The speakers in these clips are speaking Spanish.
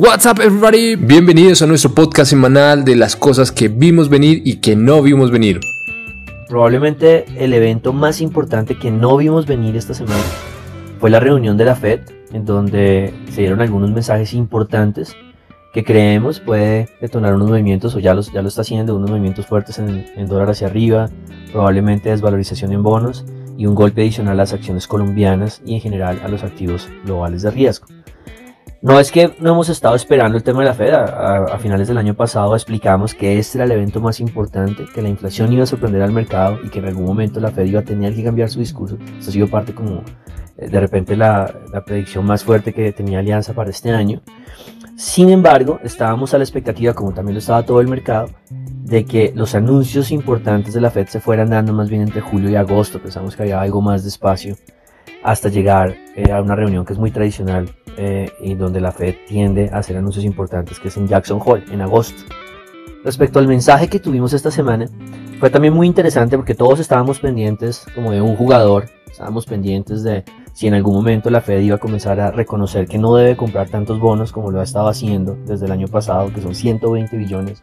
What's up everybody? Bienvenidos a nuestro podcast semanal de las cosas que vimos venir y que no vimos venir. Probablemente el evento más importante que no vimos venir esta semana fue la reunión de la Fed, en donde se dieron algunos mensajes importantes que creemos puede detonar unos movimientos, o ya, los, ya lo está haciendo, unos movimientos fuertes en, en dólar hacia arriba, probablemente desvalorización en bonos y un golpe adicional a las acciones colombianas y en general a los activos globales de riesgo. No es que no hemos estado esperando el tema de la Fed. A, finales del año pasado explicamos que este era el evento más importante, que la inflación iba a sorprender al mercado y que en algún momento la Fed iba a tener que cambiar su discurso. Esto ha sido parte como eh, de repente la, la predicción más fuerte que tenía Alianza para este año. Sin embargo, estábamos a la expectativa, como también lo estaba todo el mercado, de que los anuncios importantes de la Fed se fueran dando más bien entre julio y agosto. Pensamos que había algo más de espacio hasta llegar eh, a una reunión que es muy tradicional eh, y donde la Fed tiende a hacer anuncios importantes, que es en Jackson Hole, en agosto. Respecto al mensaje que tuvimos esta semana, fue también muy interesante porque todos estábamos pendientes como de un jugador, estábamos pendientes de si en algún momento la Fed iba a comenzar a reconocer que no debe comprar tantos bonos como lo ha estado haciendo desde el año pasado, que son 120 billones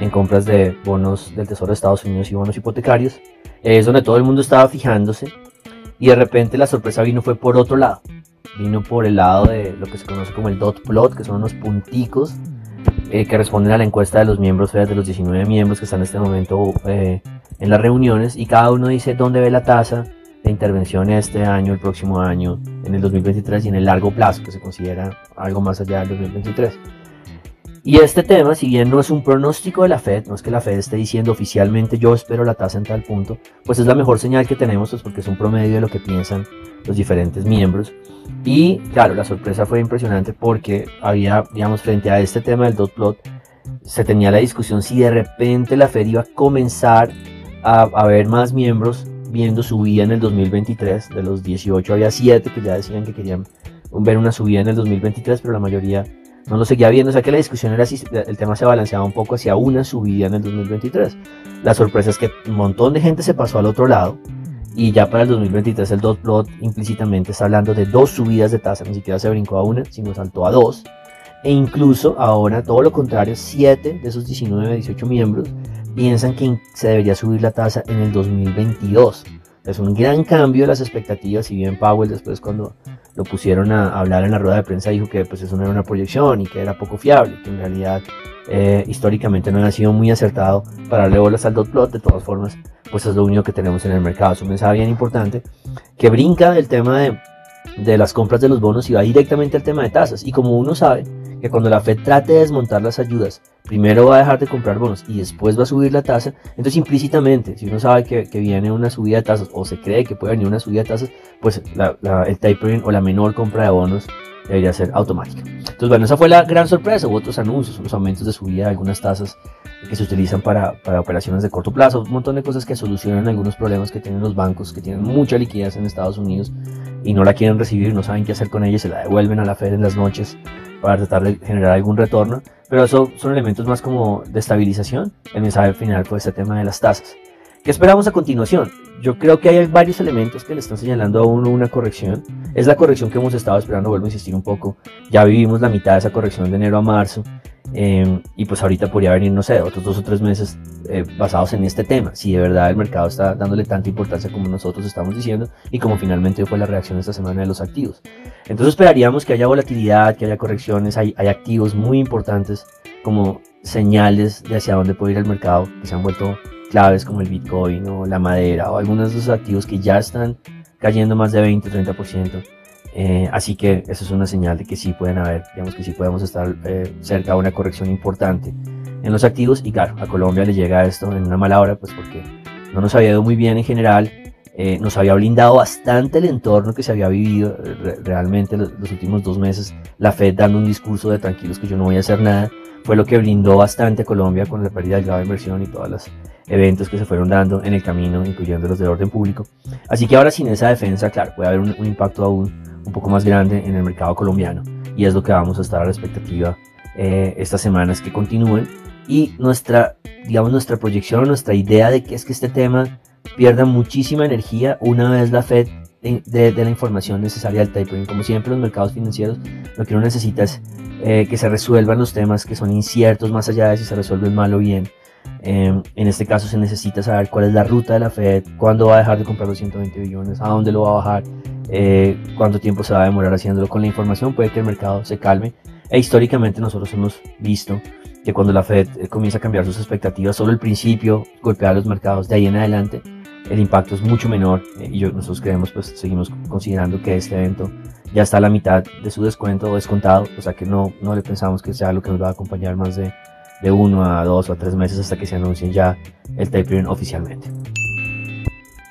en compras de bonos del Tesoro de Estados Unidos y bonos hipotecarios. Es donde todo el mundo estaba fijándose y de repente la sorpresa vino fue por otro lado. Vino por el lado de lo que se conoce como el dot plot, que son unos punticos eh, que responden a la encuesta de los miembros, de los 19 miembros que están en este momento eh, en las reuniones, y cada uno dice dónde ve la tasa de intervención este año, el próximo año, en el 2023 y en el largo plazo, que se considera algo más allá del 2023. Y este tema, si bien no es un pronóstico de la Fed, no es que la Fed esté diciendo oficialmente yo espero la tasa en tal punto, pues es la mejor señal que tenemos, pues porque es un promedio de lo que piensan los diferentes miembros. Y claro, la sorpresa fue impresionante porque había, digamos, frente a este tema del dot plot, se tenía la discusión si de repente la Fed iba a comenzar a, a ver más miembros viendo subida en el 2023. De los 18 había 7 que ya decían que querían ver una subida en el 2023, pero la mayoría no lo seguía viendo, o sea que la discusión era si el tema se balanceaba un poco hacia una subida en el 2023. La sorpresa es que un montón de gente se pasó al otro lado y ya para el 2023 el dot plot implícitamente está hablando de dos subidas de tasa, ni siquiera se brincó a una, sino saltó a dos. E incluso ahora todo lo contrario, 7 de esos 19, 18 miembros piensan que se debería subir la tasa en el 2022. Es un gran cambio de las expectativas, si bien Powell después cuando lo pusieron a hablar en la rueda de prensa dijo que pues eso no era una proyección y que era poco fiable, que en realidad eh, históricamente no había sido muy acertado para darle bolas al dot plot, de todas formas pues es lo único que tenemos en el mercado, es un mensaje bien importante que brinca del tema de, de las compras de los bonos y va directamente al tema de tasas. Y como uno sabe, que cuando la Fed trate de desmontar las ayudas, primero va a dejar de comprar bonos y después va a subir la tasa, entonces implícitamente, si uno sabe que, viene una subida de tasas o se cree que puede venir una subida de tasas, pues el tapering o la menor compra de bonos debería ser automática. Entonces, bueno, esa fue la gran sorpresa. Hubo otros anuncios, los aumentos de subida de algunas tasas que se utilizan para, para, operaciones de corto plazo, un montón de cosas que solucionan algunos problemas que tienen los bancos, que tienen mucha liquidez en Estados Unidos y no la quieren recibir, no saben qué hacer con ella, se la devuelven a la Fed en las noches para tratar de generar algún retorno, pero eso son elementos más como de estabilización. El mensaje final fue este tema de las tasas. ¿Qué esperamos a continuación? Yo creo que hay varios elementos que le están señalando a uno una corrección. Es la corrección que hemos estado esperando, vuelvo a insistir un poco. Ya vivimos la mitad de esa corrección de enero a marzo. Em, y pues ahorita podría venir, no sé, otros dos o tres meses eh, basados en este tema. Si de verdad el mercado está dándole tanta importancia como nosotros estamos diciendo y como finalmente fue la reacción esta semana de los activos. Entonces esperaríamos que haya volatilidad, que haya correcciones, hay, hay activos muy importantes como señales de hacia dónde puede ir el mercado que se han vuelto claves como el Bitcoin o la madera o algunos de esos activos que ya están cayendo más de 20-30%. Eh, así que eso es una señal de que sí pueden haber, digamos que sí podemos estar eh, cerca de una corrección importante en los activos. Y claro, a Colombia le llega esto en una mala hora, pues porque no nos había ido muy bien en general, eh, nos había blindado bastante el entorno que se había vivido realmente los, los, últimos dos meses. La Fed dando un discurso de tranquilos que yo no voy a hacer nada, fue lo que blindó bastante a Colombia con la pérdida del grado de inversión y todas las eventos que se fueron dando en el camino, incluyendo los de orden público. Así que ahora sin esa defensa, claro, puede haber un, impacto aún un poco más grande en el mercado colombiano y es lo que vamos a estar a la expectativa eh, estas semanas que continúen y nuestra, digamos, nuestra proyección, nuestra idea de que es que este tema pierda muchísima energía una vez la Fed de, la información necesaria al tapering. Como siempre, los mercados financieros lo que uno necesita es eh, que se resuelvan los temas que son inciertos más allá de si se resuelven mal o bien. Em, en este caso se necesita saber cuál es la ruta de la Fed, cuándo va a dejar de comprar los 120 billones, a dónde lo va a bajar, eh, cuánto tiempo se va a demorar haciéndolo. Con la información puede que el mercado se calme. E históricamente nosotros hemos visto que cuando la Fed eh, comienza a cambiar sus expectativas, solo el principio golpea a los mercados, de ahí en adelante el impacto es mucho menor eh, y yo, nosotros creemos, pues seguimos considerando que este evento ya está a la mitad de su descuento o descontado, o sea que no, no le pensamos que sea lo que nos va a acompañar más de, de uno a dos o a tres meses hasta que se anuncie ya el tapering oficialmente.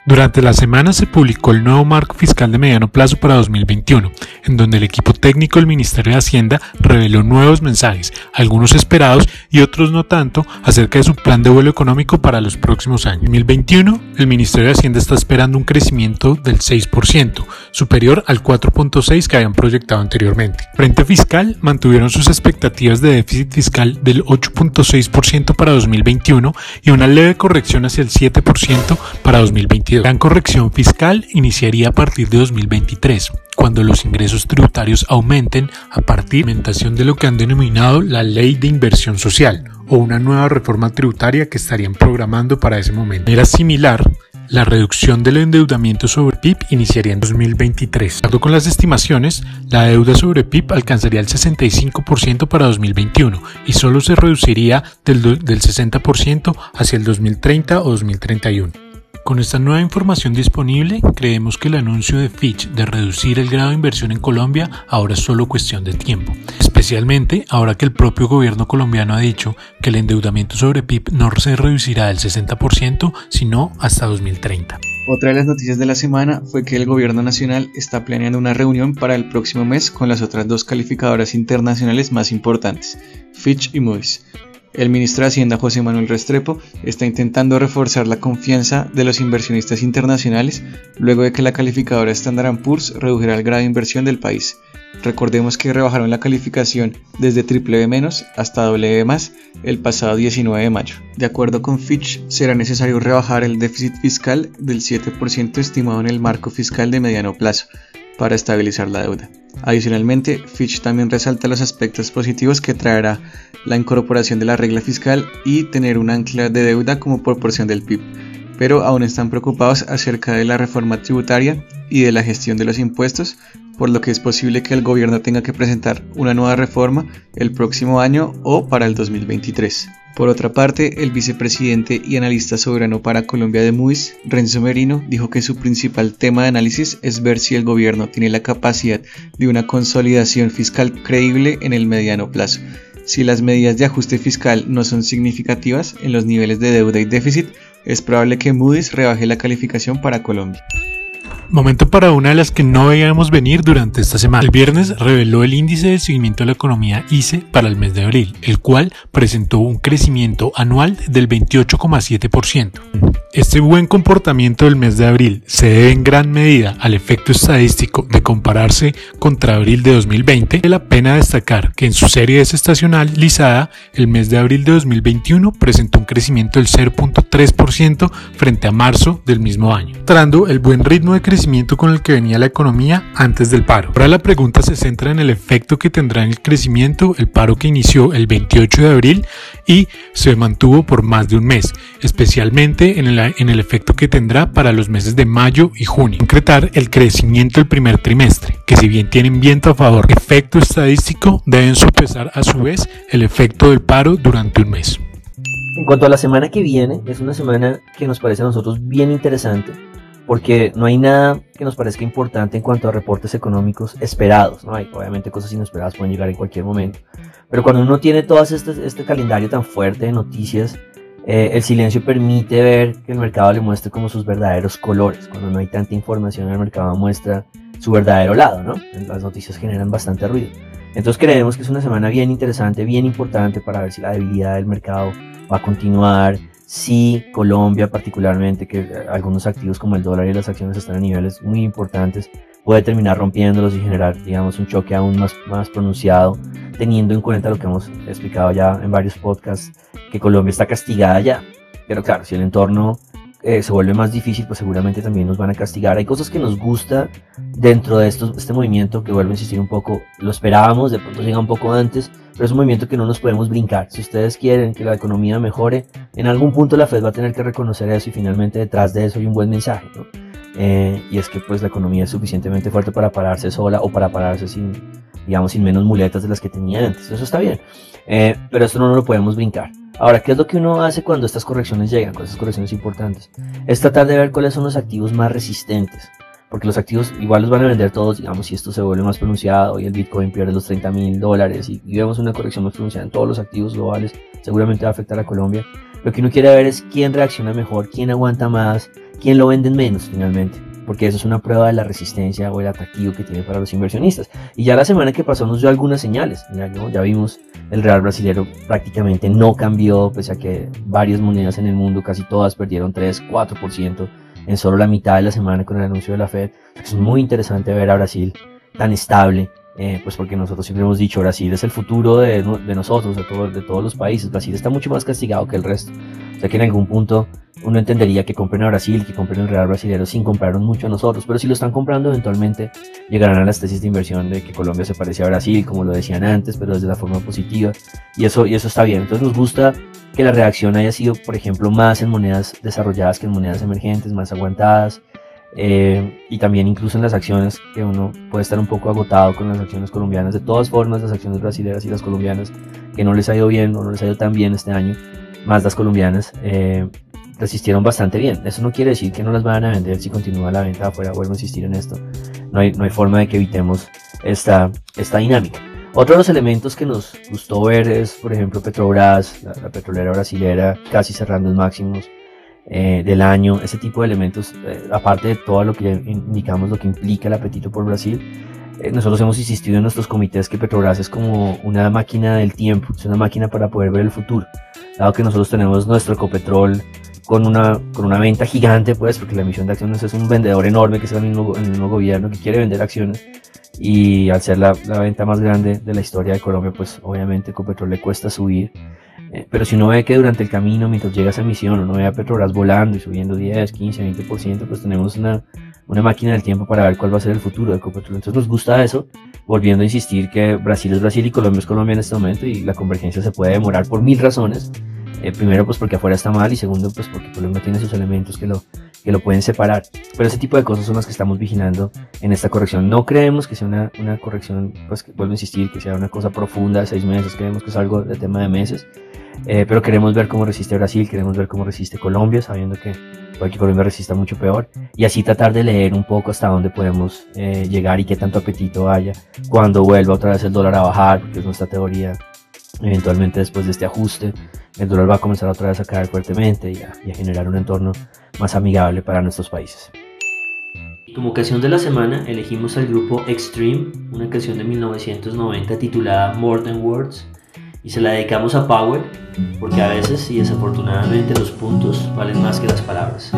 Durante la semana se publicó el nuevo marco fiscal de mediano plazo para 2021, en donde el equipo técnico del Ministerio de Hacienda reveló nuevos mensajes, algunos esperados y otros no tanto, acerca de su plan de vuelo económico para los próximos años. En 2021, el Ministerio de Hacienda está esperando un crecimiento del 6%, superior al 4.6% que habían proyectado anteriormente. Frente fiscal, mantuvieron sus expectativas de déficit fiscal del 8.6% para 2021 y una leve corrección hacia el 7% para 2022. La gran corrección fiscal iniciaría a partir de 2023, cuando los ingresos tributarios aumenten a partir de la implementación de lo que han denominado la Ley de Inversión Social o una nueva reforma tributaria que estarían programando para ese momento. Era similar, la reducción del endeudamiento sobre PIB iniciaría en 2023. De acuerdo con las estimaciones, la deuda sobre PIB alcanzaría el 65% para 2021 y solo se reduciría del, del 60% hacia el 2030 o 2031. Con esta nueva información disponible, creemos que el anuncio de Fitch de reducir el grado de inversión en Colombia ahora es solo cuestión de tiempo, especialmente ahora que el propio gobierno colombiano ha dicho que el endeudamiento sobre PIB no se reducirá del 60%, sino hasta 2030. Otra de las noticias de la semana fue que el gobierno nacional está planeando una reunión para el próximo mes con las otras dos calificadoras internacionales más importantes, Fitch y Moody's. El ministro de Hacienda José Manuel Restrepo está intentando reforzar la confianza de los inversionistas internacionales luego de que la calificadora Standard Poor's redujera el grado de inversión del país. Recordemos que rebajaron la calificación desde B- hasta W el pasado 19 de mayo. De acuerdo con Fitch, será necesario rebajar el déficit fiscal del 7% estimado en el marco fiscal de mediano plazo para estabilizar la deuda. Adicionalmente, Fitch también resalta los aspectos positivos que traerá la incorporación de la regla fiscal y tener un ancla de deuda como proporción del PIB, pero aún están preocupados acerca de la reforma tributaria y de la gestión de los impuestos, por lo que es posible que el gobierno tenga que presentar una nueva reforma el próximo año o para el 2023. Por otra parte, el vicepresidente y analista soberano para Colombia de Moody's, Renzo Merino, dijo que su principal tema de análisis es ver si el gobierno tiene la capacidad de una consolidación fiscal creíble en el mediano plazo. Si las medidas de ajuste fiscal no son significativas en los niveles de deuda y déficit, es probable que Moody's rebaje la calificación para Colombia. Momento para una de las que no veíamos venir durante esta semana. El viernes reveló el índice de seguimiento de la economía ICE para el mes de abril, el cual presentó un crecimiento anual del 28,7%. Este buen comportamiento del mes de abril se debe en gran medida al efecto estadístico de compararse contra abril de 2020. Vale la pena destacar que en su serie desestacionalizada, el mes de abril de 2021 presentó un crecimiento del 0.3% frente a marzo del mismo año, mostrando el buen ritmo de crecimiento con el que venía la economía antes del paro. Ahora la pregunta se centra en el efecto que tendrá en el crecimiento el paro que inició el 28 de abril y se mantuvo por más de un mes, especialmente en el, en el efecto que tendrá para los meses de mayo y junio. Concretar el crecimiento del primer trimestre, que si bien tienen viento a favor efecto estadístico, deben sopesar a su vez el efecto del paro durante un mes. En cuanto a la semana que viene, es una semana que nos parece a nosotros bien interesante porque no hay nada que nos parezca importante en cuanto a reportes económicos esperados. ¿no? Hay, obviamente cosas inesperadas pueden llegar en cualquier momento, pero cuando uno tiene todo este, este calendario tan fuerte de noticias, eh, el silencio permite ver que el mercado le muestre como sus verdaderos colores. Cuando no hay tanta información, el mercado muestra su verdadero lado, ¿no? Las noticias generan bastante ruido. Entonces creemos que es una semana bien interesante, bien importante para ver si la debilidad del mercado va a continuar, si Colombia particularmente, que algunos activos como el dólar y las acciones están a niveles muy importantes, puede terminar rompiéndolos y generar, digamos, un choque aún más, más pronunciado, teniendo en cuenta lo que hemos explicado ya en varios podcasts, que Colombia está castigada ya. Pero claro, si el entorno eh, se vuelve más difícil, pues seguramente también nos van a castigar. Hay cosas que nos gusta dentro de estos, este movimiento, que vuelvo a insistir un poco, lo esperábamos, de pronto llega un poco antes, pero es un movimiento que no nos podemos brincar. Si ustedes quieren que la economía mejore, en algún punto la Fed va a tener que reconocer eso y finalmente detrás de eso hay un buen mensaje. ¿no? Eh, y es que pues la economía es suficientemente fuerte para pararse sola o para pararse sin, digamos, sin menos muletas de las que tenía antes. Eso está bien. Eh, pero esto no lo podemos brincar. Ahora, ¿qué es lo que uno hace cuando estas correcciones llegan, con estas correcciones importantes? Es tratar de ver cuáles son los activos más resistentes. Porque los activos igual los van a vender todos, digamos, si esto se vuelve más pronunciado y el Bitcoin pierde los 30 mil dólares y, y, vemos una corrección más pronunciada en todos los activos globales, seguramente va a afectar a Colombia. Lo que uno quiere ver es quién reacciona mejor, quién aguanta más, quién lo venden menos finalmente porque eso es una prueba de la resistencia o el atractivo que tiene para los inversionistas. Y ya la semana que pasó nos dio algunas señales. Ya, ya vimos el real brasilero prácticamente no cambió, pese a que varias monedas en el mundo, casi todas perdieron 3, 4% en solo la mitad de la semana con el anuncio de la Fed. Es muy interesante ver a Brasil tan estable. Eh, pues porque nosotros siempre hemos dicho Brasil es el futuro de, de nosotros, de, todo, de todos los países. Brasil está mucho más castigado que el resto. O sea que en algún punto uno entendería que compren a Brasil, que compren el Real Brasilero sin comprarnos mucho a nosotros, pero si lo están comprando eventualmente llegarán a las tesis de inversión de que Colombia se parece a Brasil, como lo decían antes, pero desde la forma positiva, y eso, y eso está bien. Entonces nos gusta que la reacción haya sido, por ejemplo, más en monedas desarrolladas que en monedas emergentes, más aguantadas, eh, y también incluso en las acciones, que uno puede estar un poco agotado con las acciones colombianas. De todas formas, las acciones brasileñas y las colombianas, que no les ha ido bien o no les ha ido tan bien este año, más las colombianas, eh, resistieron bastante bien. Eso no quiere decir que no las vayan a vender si continúa la venta afuera. Vuelvo a insistir en esto. No hay, no hay forma de que evitemos esta, esta dinámica. Otro de los elementos que nos gustó ver es, por ejemplo, Petrobras, la, la petrolera brasilera, casi cerrando los máximos eh, del año. Ese tipo de elementos, eh, aparte de todo lo que indicamos, lo que implica el apetito por Brasil, eh, nosotros hemos insistido en nuestros comités que Petrobras es como una máquina del tiempo, es una máquina para poder ver el futuro. Dado que nosotros tenemos nuestro Ecopetrol con una, con una venta gigante, pues, porque la emisión de acciones es un vendedor enorme que es el mismo, el mismo gobierno que quiere vender acciones. Y al ser la, la, venta más grande de la historia de Colombia, pues obviamente Ecopetrol le cuesta subir. Eh, pero si uno ve que durante el camino, mientras llega a esa emisión, uno ve a Petrobras volando y subiendo 10, 15, 20%, pues tenemos una, una máquina del tiempo para ver cuál va a ser el futuro de Ecopetrol. Entonces nos gusta eso, volviendo a insistir que Brasil es Brasil y Colombia es Colombia en este momento y la convergencia se puede demorar por mil razones. Eh, primero, pues porque afuera está mal y segundo, pues porque Colombia tiene sus elementos que lo, que lo pueden separar. Pero ese tipo de cosas son las que estamos vigilando en esta corrección. No creemos que sea una, una corrección, pues que, vuelvo a insistir, que sea una cosa profunda de seis meses, creemos que es algo de tema de meses. Eh, pero queremos ver cómo resiste Brasil, queremos ver cómo resiste Colombia, sabiendo que que Colombia resista mucho peor. Y así tratar de leer un poco hasta dónde podemos eh, llegar y qué tanto apetito haya cuando vuelva otra vez el dólar a bajar, porque es nuestra teoría eventualmente después de este ajuste, el dólar va a comenzar otra vez a caer fuertemente y a, y a generar un entorno más amigable para nuestros países. Como canción de la semana elegimos al grupo Extreme, una canción de 1990 titulada More Than Words, y se la dedicamos a Power, porque a veces y desafortunadamente los puntos valen más que las palabras.